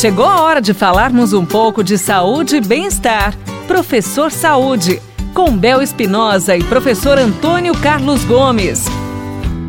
Chegou a hora de falarmos um pouco de saúde e bem-estar. Professor Saúde, com Bel Espinosa e professor Antônio Carlos Gomes.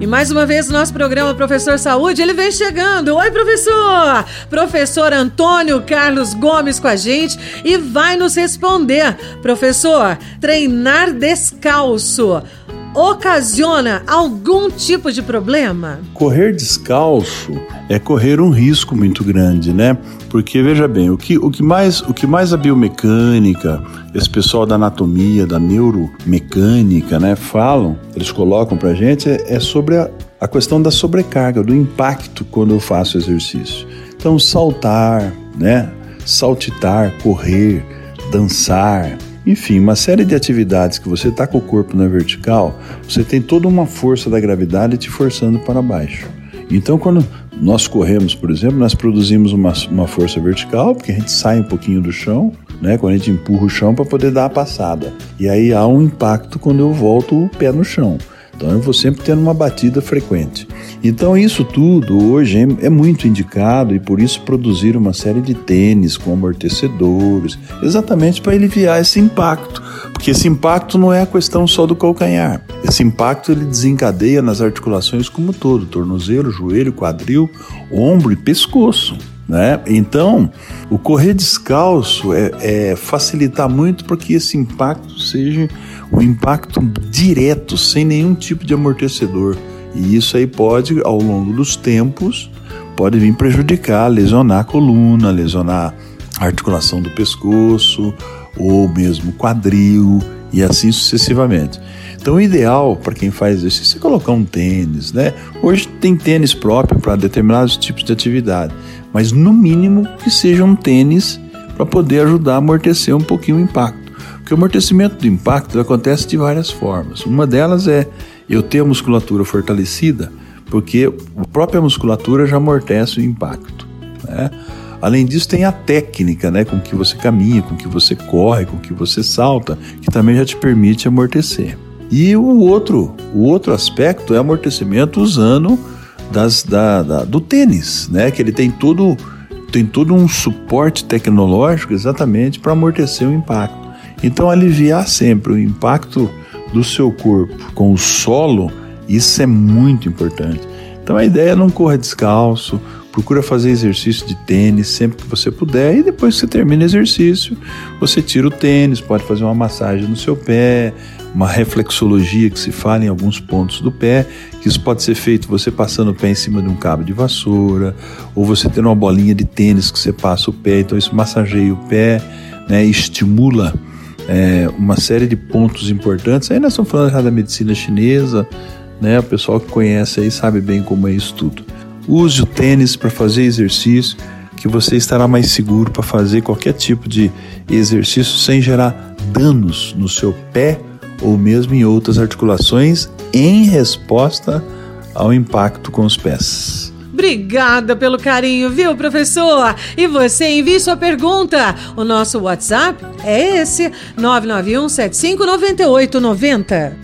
E mais uma vez, nosso programa Professor Saúde, ele vem chegando. Oi, professor! Professor Antônio Carlos Gomes com a gente e vai nos responder. Professor, treinar descalço ocasiona algum tipo de problema? Correr descalço é correr um risco muito grande, né? Porque veja bem, o que, o que, mais, o que mais a biomecânica, esse pessoal da anatomia, da neuromecânica, né, falam, eles colocam pra gente, é, é sobre a, a questão da sobrecarga, do impacto quando eu faço exercício. Então, saltar, né? Saltitar, correr, dançar, enfim, uma série de atividades que você está com o corpo na vertical, você tem toda uma força da gravidade te forçando para baixo. Então, quando nós corremos, por exemplo, nós produzimos uma, uma força vertical, porque a gente sai um pouquinho do chão, né? Quando a gente empurra o chão para poder dar a passada. E aí há um impacto quando eu volto o pé no chão. Então eu vou sempre tendo uma batida frequente. Então isso tudo hoje é muito indicado e por isso produzir uma série de tênis com amortecedores, exatamente para aliviar esse impacto, porque esse impacto não é a questão só do calcanhar. Esse impacto ele desencadeia nas articulações como todo, tornozelo, joelho, quadril, ombro e pescoço. Né? Então, o correr descalço é, é facilitar muito para que esse impacto seja um impacto direto, sem nenhum tipo de amortecedor. E isso aí pode, ao longo dos tempos, pode vir prejudicar, lesionar a coluna, lesionar a articulação do pescoço, ou mesmo quadril, e assim sucessivamente. Então, o ideal para quem faz exercício é colocar um tênis, né? Hoje tem tênis próprio para determinados tipos de atividade, mas no mínimo que seja um tênis para poder ajudar a amortecer um pouquinho o impacto. Porque o amortecimento do impacto acontece de várias formas. Uma delas é eu ter a musculatura fortalecida, porque a própria musculatura já amortece o impacto. Né? Além disso, tem a técnica, né, com que você caminha, com que você corre, com que você salta, que também já te permite amortecer. E o outro, o outro aspecto é amortecimento usando das, da, da, do tênis, né, que ele tem todo, tem todo um suporte tecnológico exatamente para amortecer o impacto. Então, aliviar sempre o impacto do seu corpo com o solo, isso é muito importante. Então a ideia é não correr descalço, procura fazer exercício de tênis sempre que você puder e depois que você termina o exercício, você tira o tênis, pode fazer uma massagem no seu pé, uma reflexologia que se fala em alguns pontos do pé, que isso pode ser feito você passando o pé em cima de um cabo de vassoura, ou você tendo uma bolinha de tênis que você passa o pé, então isso massageia o pé, né, estimula é, uma série de pontos importantes. Aí nós estamos falando da medicina chinesa, né? O pessoal que conhece aí sabe bem como é isso tudo. Use o tênis para fazer exercício, que você estará mais seguro para fazer qualquer tipo de exercício sem gerar danos no seu pé ou mesmo em outras articulações em resposta ao impacto com os pés. Obrigada pelo carinho, viu, professor? E você envie sua pergunta. O nosso WhatsApp é esse: 991 759890.